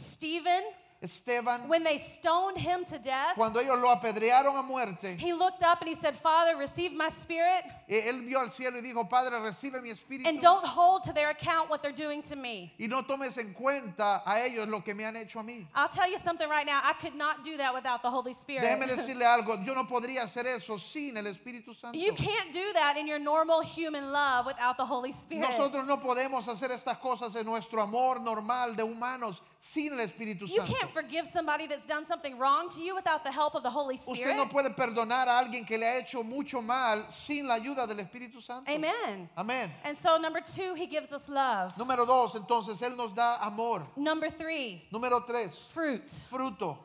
A: Esteban,
B: when they stoned him to death,
A: cuando ellos lo apedrearon a muerte,
B: he looked up and he said, Father, receive my spirit
A: él vio al cielo y dijo, Padre, recibe mi espíritu.
B: and don't hold to their account what they're doing to me.
A: Y no tomes en cuenta a ellos lo que me han hecho a mí.
B: I'll tell you something right now. I could not do that without the Holy Spirit.
A: Déjeme decirle algo, yo no podría hacer eso sin el Espíritu Santo.
B: You can't do that in your normal human love without the Holy Spirit.
A: Nosotros no podemos hacer estas cosas en nuestro amor normal de humanos sin el Espíritu
B: You
A: Santo.
B: can't forgive somebody that's done something wrong to you without the help of the Holy
A: Usted
B: Spirit.
A: no puede perdonar a alguien que le ha hecho mucho mal sin la ayuda del Espíritu Santo.
B: Amen.
A: Amén.
B: And so, number two, he gives us love.
A: Número dos, entonces Él nos da amor.
B: Number three,
A: Número tres,
B: fruit.
A: fruto.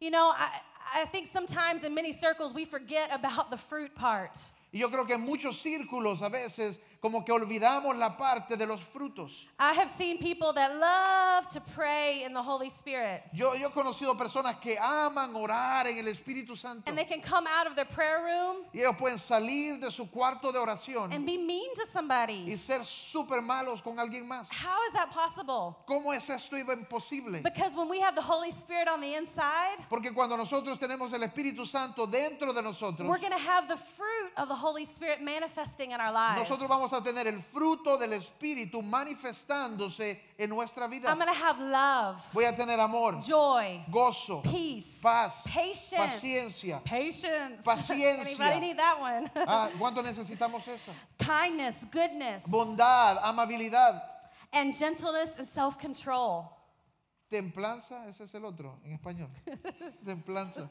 B: You know, I, I think sometimes in many circles we forget about the fruit part.
A: Y yo creo que en muchos círculos a veces como que olvidamos la parte de los frutos.
B: I have seen people that love to pray in the Holy Spirit.
A: Yo, yo he conocido personas que aman orar en el Espíritu Santo.
B: And they can come out of their prayer room
A: Y ellos pueden salir de su cuarto de oración
B: and be mean to
A: y
B: somebody.
A: ser súper malos con alguien más.
B: How is that possible?
A: ¿Cómo es esto imposible?
B: Because when we have the Holy Spirit on the inside,
A: Porque cuando nosotros tenemos el Espíritu Santo dentro de nosotros,
B: we're going to have the fruit of the Holy Spirit manifesting in our lives.
A: nosotros vamos a tener el fruto del Espíritu manifestándose en nuestra vida.
B: I'm to have love,
A: Voy a tener amor,
B: joy,
A: gozo,
B: peace,
A: paz,
B: patience,
A: paciencia.
B: patience.
A: Paciencia.
B: Anybody need that one?
A: Ah, ¿Cuánto necesitamos eso?
B: Kindness, goodness,
A: Bondad, amabilidad,
B: and gentleness and self-control.
A: Templanza, ese es el otro en español. Templanza.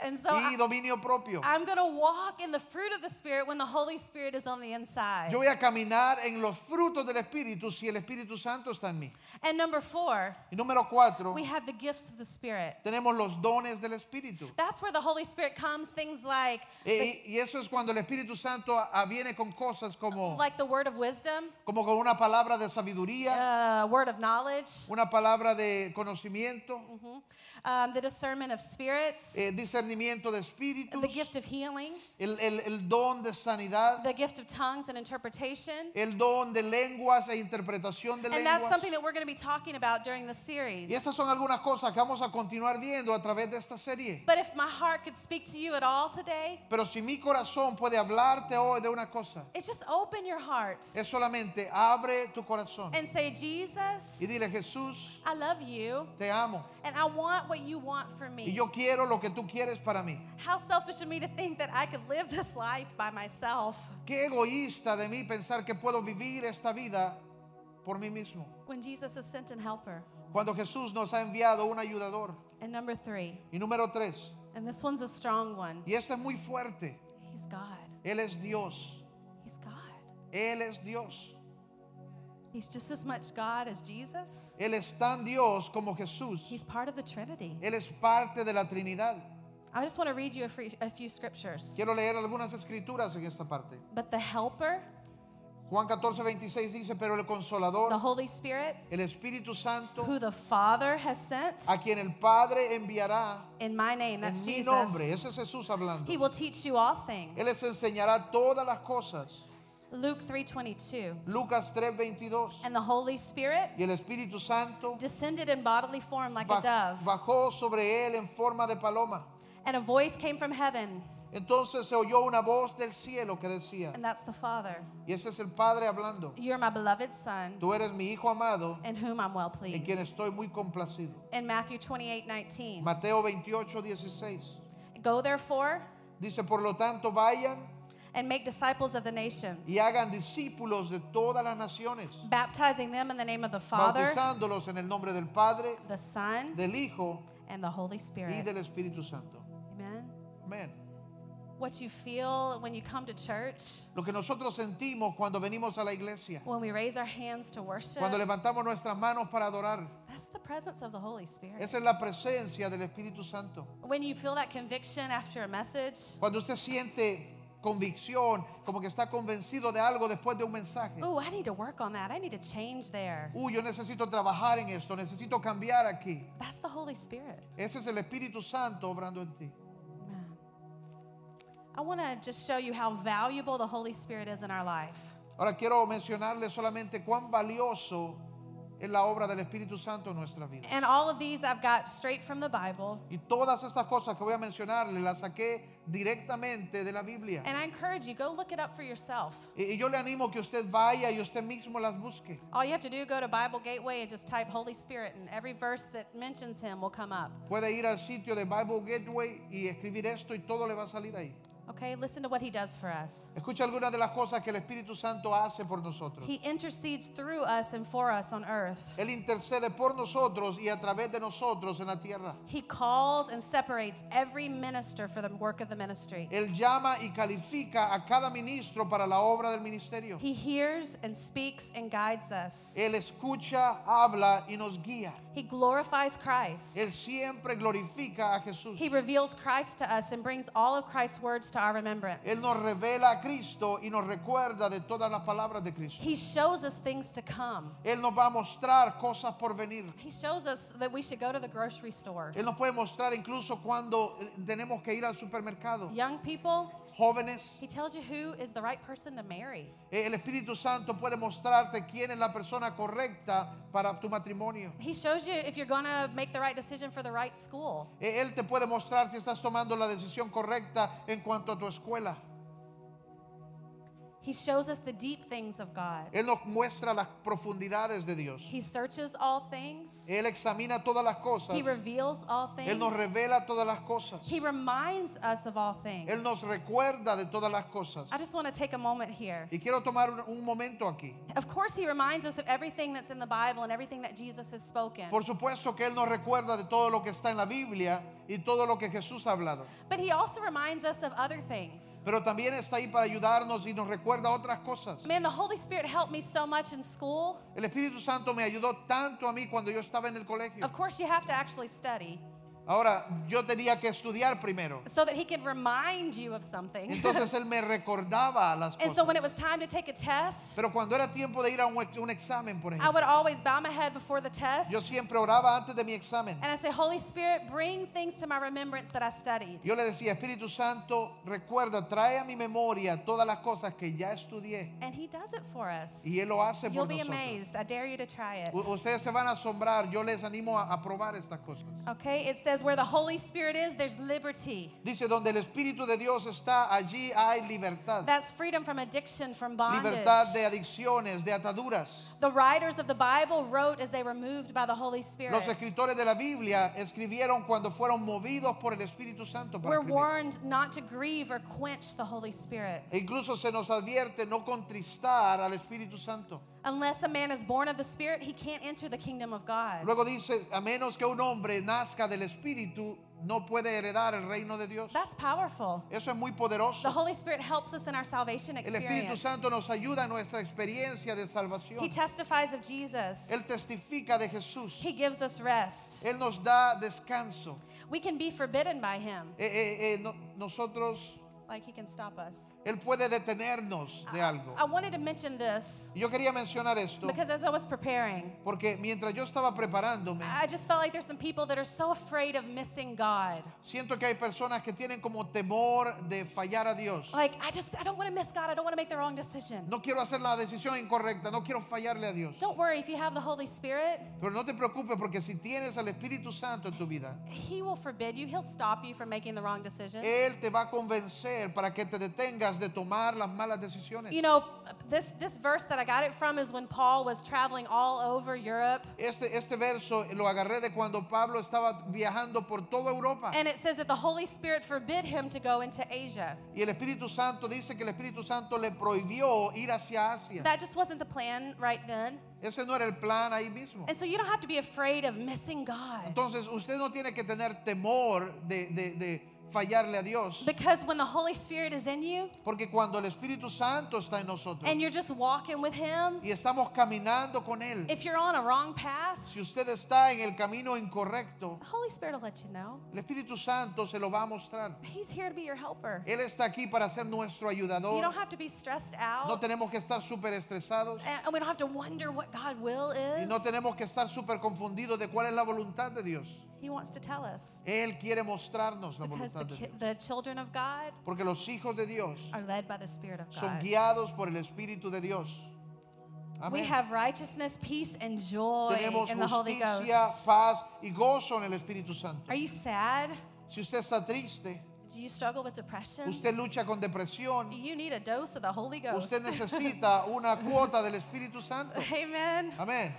B: And so
A: Y dominio propio.
B: I'm going to walk in the fruit of the Spirit when the Holy Spirit is on the inside.
A: Yo voy a caminar en los frutos del Espíritu si el Espíritu Santo está en mí.
B: And number four,
A: Y número cuatro,
B: we have the gifts of the Spirit.
A: tenemos los dones del Espíritu.
B: That's where the Holy Spirit comes, things like
A: Y, y eso es cuando el Espíritu Santo a- viene con cosas como,
B: like the word of wisdom,
A: como con una palabra de sabiduría,
B: uh, word of knowledge,
A: una palabra de conocimiento,
B: um, the discernment of spirits,
A: eh, discernimiento de espíritus,
B: the gift of healing,
A: el, el- el don de sanidad,
B: the gift of tongues and interpretation.
A: el don de lenguas e interpretación de
B: And that's
A: lenguas.
B: something that we're going to be talking about during the series.
A: Y estas son algunas cosas que vamos a continuar viendo a través de esta serie.
B: But if my heart could speak to you at all today,
A: Pero si mi corazón puede hablarte hoy de una cosa,
B: it's just open your heart
A: es solamente abre tu corazón
B: and say, Jesus,
A: y dile, Jesús,
B: I love you
A: te amo.
B: and I want what you want for
A: Y
B: me.
A: yo quiero lo que tú quieres para mí.
B: How selfish of me to think that I could live this life by myself
A: Qué egoísta de mí pensar que puedo vivir esta vida por mí mismo.
B: when Jesus is sent an helper.
A: Cuando Jesús nos ha enviado un ayudador.
B: And number three,
A: Y número tres,
B: and this one's a strong one,
A: y este es muy fuerte,
B: He's God.
A: Él es Dios.
B: He's God.
A: Él es Dios.
B: He's just as much God as Jesus.
A: Él es tan Dios como Jesús.
B: He's part of the Trinity.
A: Él es parte de la Trinidad.
B: I just want to read you a, free, a few scriptures.
A: Quiero leer algunas escrituras en esta parte.
B: But the helper,
A: Juan 14, 26 dice, pero el
B: the
A: consolador,
B: Holy Spirit,
A: el Espíritu Santo,
B: who the Father has sent
A: a quien el Padre enviará
B: in my name, that's
A: en mi
B: Jesus,
A: nombre. Ese es Jesús hablando.
B: he will teach you all
A: Él les
B: things.
A: enseñará todas las cosas.
B: Luke 3:22.
A: Lucas 3, 22.
B: And the Holy Spirit
A: Y el Espíritu Santo
B: descended in bodily form like a dove,
A: bajó sobre él en forma de paloma.
B: and a voice came from heaven,
A: Entonces se oyó una voz del cielo que decía,
B: and that's the Father.
A: y ese es el Padre hablando,
B: You're my beloved Son,
A: tú eres mi Hijo amado,
B: in whom I'm well pleased.
A: en quien estoy muy complacido.
B: In Matthew 28:19.
A: Mateo 28, 16.
B: Go therefore
A: Dice, por lo tanto, vayan
B: and make disciples of the nations,
A: y hagan discípulos de todas las naciones,
B: baptizing them in the name of the Father,
A: bautizándolos en el nombre del Padre,
B: the Son,
A: del Hijo
B: and the Holy
A: y
B: Spirit.
A: del Espíritu Santo.
B: Amen.
A: Amén.
B: What you feel when you come to church,
A: Lo que nosotros sentimos cuando venimos a la iglesia,
B: when we raise our hands to worship,
A: cuando levantamos nuestras manos para adorar,
B: that's the presence of the Holy Spirit.
A: esa es la presencia del Espíritu Santo.
B: When you feel that conviction after a message,
A: Cuando usted siente convicción, como que está convencido de algo después de un mensaje.
B: ooh, I need to work on that. I need to change there.
A: Uy, yo necesito trabajar en esto, necesito cambiar aquí.
B: That's the Holy Spirit.
A: Ese es el Espíritu Santo obrando en ti.
B: I want to just show you how valuable the Holy Spirit is in our life.
A: Ahora quiero mencionarle solamente cuán valioso es la obra del Espíritu Santo en nuestra vida.
B: And all of these I've got straight from the Bible.
A: Y todas estas cosas que voy a mencionarle las saqué directamente de la Biblia.
B: And I encourage you, go look it up for yourself.
A: Y y yo le animo que usted vaya y usted mismo las busque.
B: All you have to do, go to Bible Gateway and just type Holy Spirit, and every verse that mentions Him will come up.
A: Puede ir al sitio de Bible Gateway y escribir esto y todo le va a salir ahí.
B: Okay, listen to what He does for us.
A: Escucha algunas de las cosas que el Espíritu Santo hace por nosotros.
B: He intercedes through us and for us on earth.
A: Él intercede por nosotros y a través de nosotros en la tierra.
B: He calls and separates every minister for the work of the ministry.
A: Él llama y califica a cada ministro para la obra del ministerio.
B: He hears and speaks and guides us.
A: Él escucha, habla y nos guía.
B: He glorifies Christ.
A: Él siempre glorifica a Jesús.
B: He reveals Christ to us and brings all of Christ's words to our remembrance.
A: Él nos revela a Cristo y nos recuerda de todas las palabras de Cristo.
B: He shows us things to come.
A: Él nos va a mostrar cosas por venir.
B: He shows us that we should go to the grocery store.
A: Él nos puede mostrar incluso cuando eh, tenemos que ir al supermercado.
B: Young people,
A: Jóvenes,
B: he tells you who is the right person to marry.
A: eh, el Espíritu Santo puede mostrarte quién es la persona correcta para tu matrimonio.
B: He shows you if you're going to make the right decision for the right school.
A: Eh, Él te puede mostrar si estás tomando la decisión correcta en cuanto a tu escuela.
B: He shows us the deep things of God.
A: Él nos muestra las profundidades de Dios.
B: He searches all things.
A: Él examina todas las cosas.
B: He reveals all
A: Él nos
B: things.
A: revela todas las cosas.
B: He reminds us of all things.
A: Él nos recuerda de todas las cosas.
B: I just want to take a moment here.
A: Y quiero tomar un, un momento aquí.
B: Of course, he reminds us of everything that's in the Bible and everything that Jesus has spoken.
A: Por supuesto que Él nos recuerda de todo lo que está en la Biblia y todo lo que Jesús ha hablado.
B: But he also reminds us of other things.
A: Pero también está ahí para ayudarnos y nos recuerda otras cosas.
B: Man, the Holy Spirit helped me so much in school.
A: El Espíritu Santo me ayudó tanto a mí cuando yo estaba en el colegio.
B: Of course, you have to actually study
A: Ahora, yo tenía que estudiar primero.
B: so that he can remind you of something.
A: Entonces Él me recordaba las
B: and so when it
A: cosas.
B: was time to take a test,
A: Pero cuando era tiempo de ir a un, un examen, por
B: I
A: ejemplo,
B: would always bow my head before the test
A: yo siempre oraba antes de mi examen.
B: and I say, Holy Spirit, bring things to my remembrance that I studied.
A: Yo le decía, Espíritu Santo, recuerda, trae a mi memoria todas las cosas que ya estudié.
B: And he does it for us.
A: Y Él lo hace
B: You'll
A: por
B: be
A: nosotros.
B: amazed. I dare you to try it.
A: U- Ustedes se van a asombrar, yo les animo a, a probar estas cosas.
B: Okay, it says where the Holy Spirit is, there's liberty.
A: Dice, donde el Espíritu de Dios está, allí hay libertad.
B: That's freedom from addiction, from bondage.
A: Libertad de adicciones, de ataduras.
B: The writers of the Bible wrote as they were moved by the Holy Spirit.
A: Los escritores de la Biblia escribieron cuando fueron movidos por el Espíritu Santo. para
B: We're
A: escribir.
B: warned not to grieve or quench the Holy Spirit.
A: E incluso se nos advierte no contristar al Espíritu Santo.
B: Unless a man is born of the Spirit, he can't enter the kingdom of God.
A: Luego dice, a menos que un hombre nazca del Espíritu, no puede heredar el reino de Dios.
B: That's powerful.
A: Eso es muy
B: The
A: poderoso.
B: Holy Spirit helps us in our salvation
A: El Espíritu
B: experience.
A: Santo nos ayuda en nuestra experiencia de salvación.
B: He testifies of Jesus.
A: Él testifica de Jesús.
B: He gives us rest.
A: Él nos da descanso.
B: We can be forbidden by him.
A: Eh, eh, eh, no- nosotros,
B: Like he can stop us.
A: Él puede detenernos de algo.
B: I wanted to mention this
A: Yo quería mencionar esto
B: because as I was preparing,
A: porque mientras yo estaba preparándome,
B: I just felt like there's some people that are so afraid of missing God.
A: siento que hay personas que tienen como temor de fallar a Dios.
B: Like, I just, I don't want to miss God. I don't want to make the wrong decision.
A: No quiero hacer la decisión incorrecta, no quiero fallarle a Dios.
B: Don't worry, if you have the Holy Spirit,
A: Pero no te preocupes porque si tienes al Espíritu Santo en tu vida,
B: He will forbid you. He'll stop you from making the wrong decision.
A: Él te va a convencer para que te detengas de tomar las malas decisiones.
B: You know, this, this verse that I got it from is when Paul was traveling all over Europe.
A: Este, este verso lo agarré de cuando Pablo estaba viajando por toda Europa.
B: And it says that the Holy Spirit forbid him to go into Asia.
A: Y el Espíritu Santo dice que el Espíritu Santo le prohibió ir hacia Asia.
B: That just wasn't the plan right then.
A: Ese no era el plan ahí mismo.
B: And so you don't have to be afraid of missing God.
A: Entonces usted no tiene que tener temor de, de- de fallarle a Dios.
B: Because when the Holy Spirit is in you
A: Porque cuando el Espíritu Santo está en nosotros
B: and you're just walking with Him,
A: y estamos caminando con Él,
B: if you're on a wrong path,
A: si usted está en el camino incorrecto,
B: the Holy Spirit will let you know.
A: el Espíritu Santo se lo va a mostrar.
B: He's here to be your helper.
A: Él está aquí para ser nuestro
B: You
A: ayudador.
B: don't have to be stressed
A: No
B: out.
A: tenemos que estar súper estresados
B: And we don't have to wonder what God's will
A: y
B: is.
A: no tenemos que estar súper confundidos de cuál es la voluntad de Dios.
B: He wants to tell us.
A: Él quiere mostrarnos la
B: Because the,
A: voluntad de
B: ki-
A: Dios.
B: the children of God
A: Porque los hijos de Dios
B: are led by the Spirit of
A: son
B: God.
A: guiados por el Espíritu de Dios.
B: We
A: Amén.
B: have righteousness, peace, and joy
A: Tenemos
B: in the Holy
A: justicia,
B: Ghost.
A: paz y gozo en el Espíritu Santo.
B: Are you sad?
A: Si usted está triste,
B: Do you struggle with depression?
A: usted lucha con depresión,
B: You need a dose of the Holy Ghost.
A: usted necesita una cuota del Espíritu Santo.
B: Amen.
A: Amén.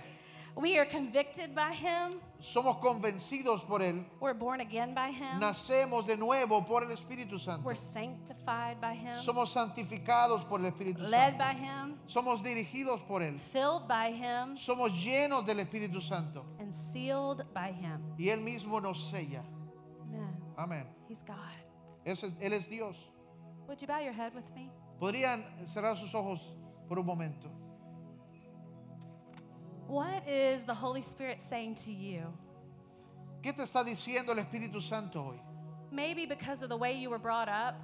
B: We are convicted by Him.
A: Somos convencidos por Él.
B: We're born again by Him.
A: Nacemos de nuevo por el Espíritu Santo.
B: We're sanctified by Him.
A: Somos santificados por el Espíritu
B: Led
A: Santo.
B: by Him.
A: Somos dirigidos por Él.
B: Filled by Him.
A: Somos llenos del Espíritu Santo.
B: And sealed by Him.
A: Y Él mismo nos sella.
B: Amen.
A: Amén.
B: He's God.
A: Es- él es Dios.
B: Would you bow your head with me?
A: Podrían cerrar sus ojos por un momento.
B: What is the Holy Spirit saying to you?
A: ¿Qué te está diciendo el Espíritu Santo hoy?
B: Maybe because of the way you were brought up,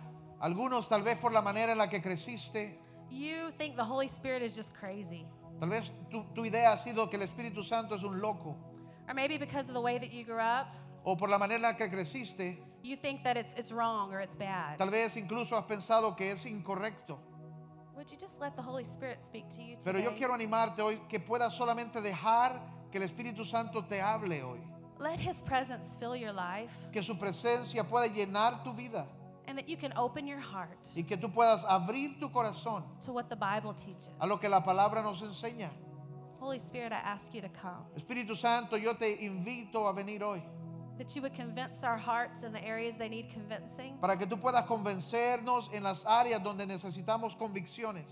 A: Algunos tal vez por la manera en la que creciste.
B: you think the Holy Spirit is just crazy.
A: Tal vez tu, tu idea ha sido que el Espíritu Santo es un loco.
B: Or maybe because of the way that you grew up,
A: O por la manera en la que creciste.
B: you think that it's, it's wrong or it's bad.
A: Tal vez incluso has pensado que es incorrecto. Pero yo quiero animarte hoy que puedas solamente dejar que el Espíritu Santo te hable hoy.
B: Let His presence fill your life
A: Que su presencia pueda llenar tu vida.
B: and that you can open your heart
A: Y que tú puedas abrir tu corazón
B: to what the Bible teaches.
A: a lo que la palabra nos enseña.
B: Holy Spirit, I ask you to come.
A: Espíritu Santo, yo te invito a venir hoy
B: That you would convince our hearts in the areas they need convincing.
A: para que tú puedas convencernos en las áreas donde necesitamos convicciones.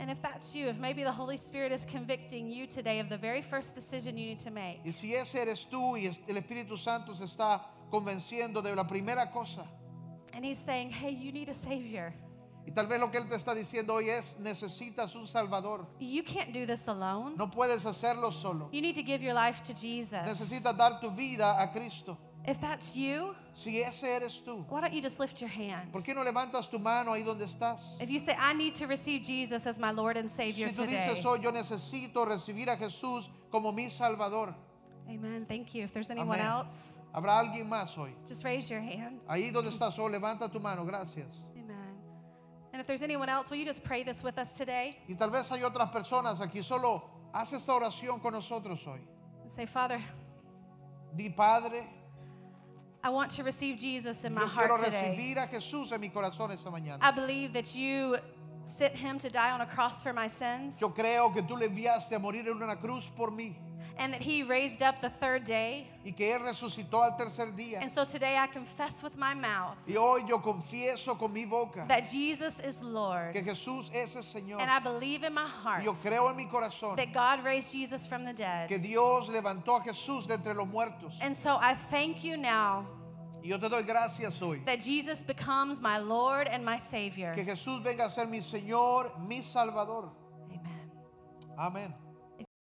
B: And if that's you, if maybe the Holy Spirit is convicting you today of the very first decision you need to make,
A: Y si ese eres tú y el Espíritu Santo se está convenciendo de la primera cosa,
B: and He's saying, hey, you need a Savior.
A: Y tal vez lo que Él te está diciendo hoy es, necesitas un Salvador.
B: You can't do this alone.
A: No puedes hacerlo solo.
B: You need to give your life to Jesus.
A: Necesitas dar tu vida a Cristo.
B: If that's you,
A: Si ese eres tú,
B: why don't you just lift your hand?
A: ¿por qué no levantas tu mano ahí donde estás?
B: If you say, I need to receive Jesus as my Lord and Savior
A: Si tú
B: today.
A: dices hoy, yo necesito recibir a Jesús como mi Salvador.
B: Amen. Thank you. If there's anyone
A: Amén.
B: else,
A: ¿Habrá alguien más hoy?
B: just raise your hand.
A: Ahí donde estás, oh, levanta tu mano, gracias.
B: And if there's anyone else, will you just pray this with us today?
A: Y tal vez hay otras personas aquí, solo haz esta oración con nosotros hoy.
B: And say, Father,
A: Di, Padre,
B: I want to receive Jesus in my
A: yo quiero
B: heart today.
A: recibir a Jesús en mi corazón esta mañana.
B: I believe that you sent him to die on a cross for my sins
A: Yo creo que tú le enviaste a morir en una cruz por mí
B: and that he raised up the third day.
A: y que Él resucitó al tercer día.
B: And so today I confess with my mouth
A: Y hoy yo confieso con mi boca
B: that Jesus is Lord.
A: que Jesús es el Señor.
B: And I believe in my heart
A: Yo creo en mi corazón
B: that God raised Jesus from the dead.
A: que Dios levantó a Jesús de entre los muertos.
B: And so I thank you now
A: Y yo te doy gracias hoy.
B: that Jesus becomes my Lord and my Savior.
A: Que Jesús venga a ser mi Señor, mi Salvador.
B: Amen.
A: Amén.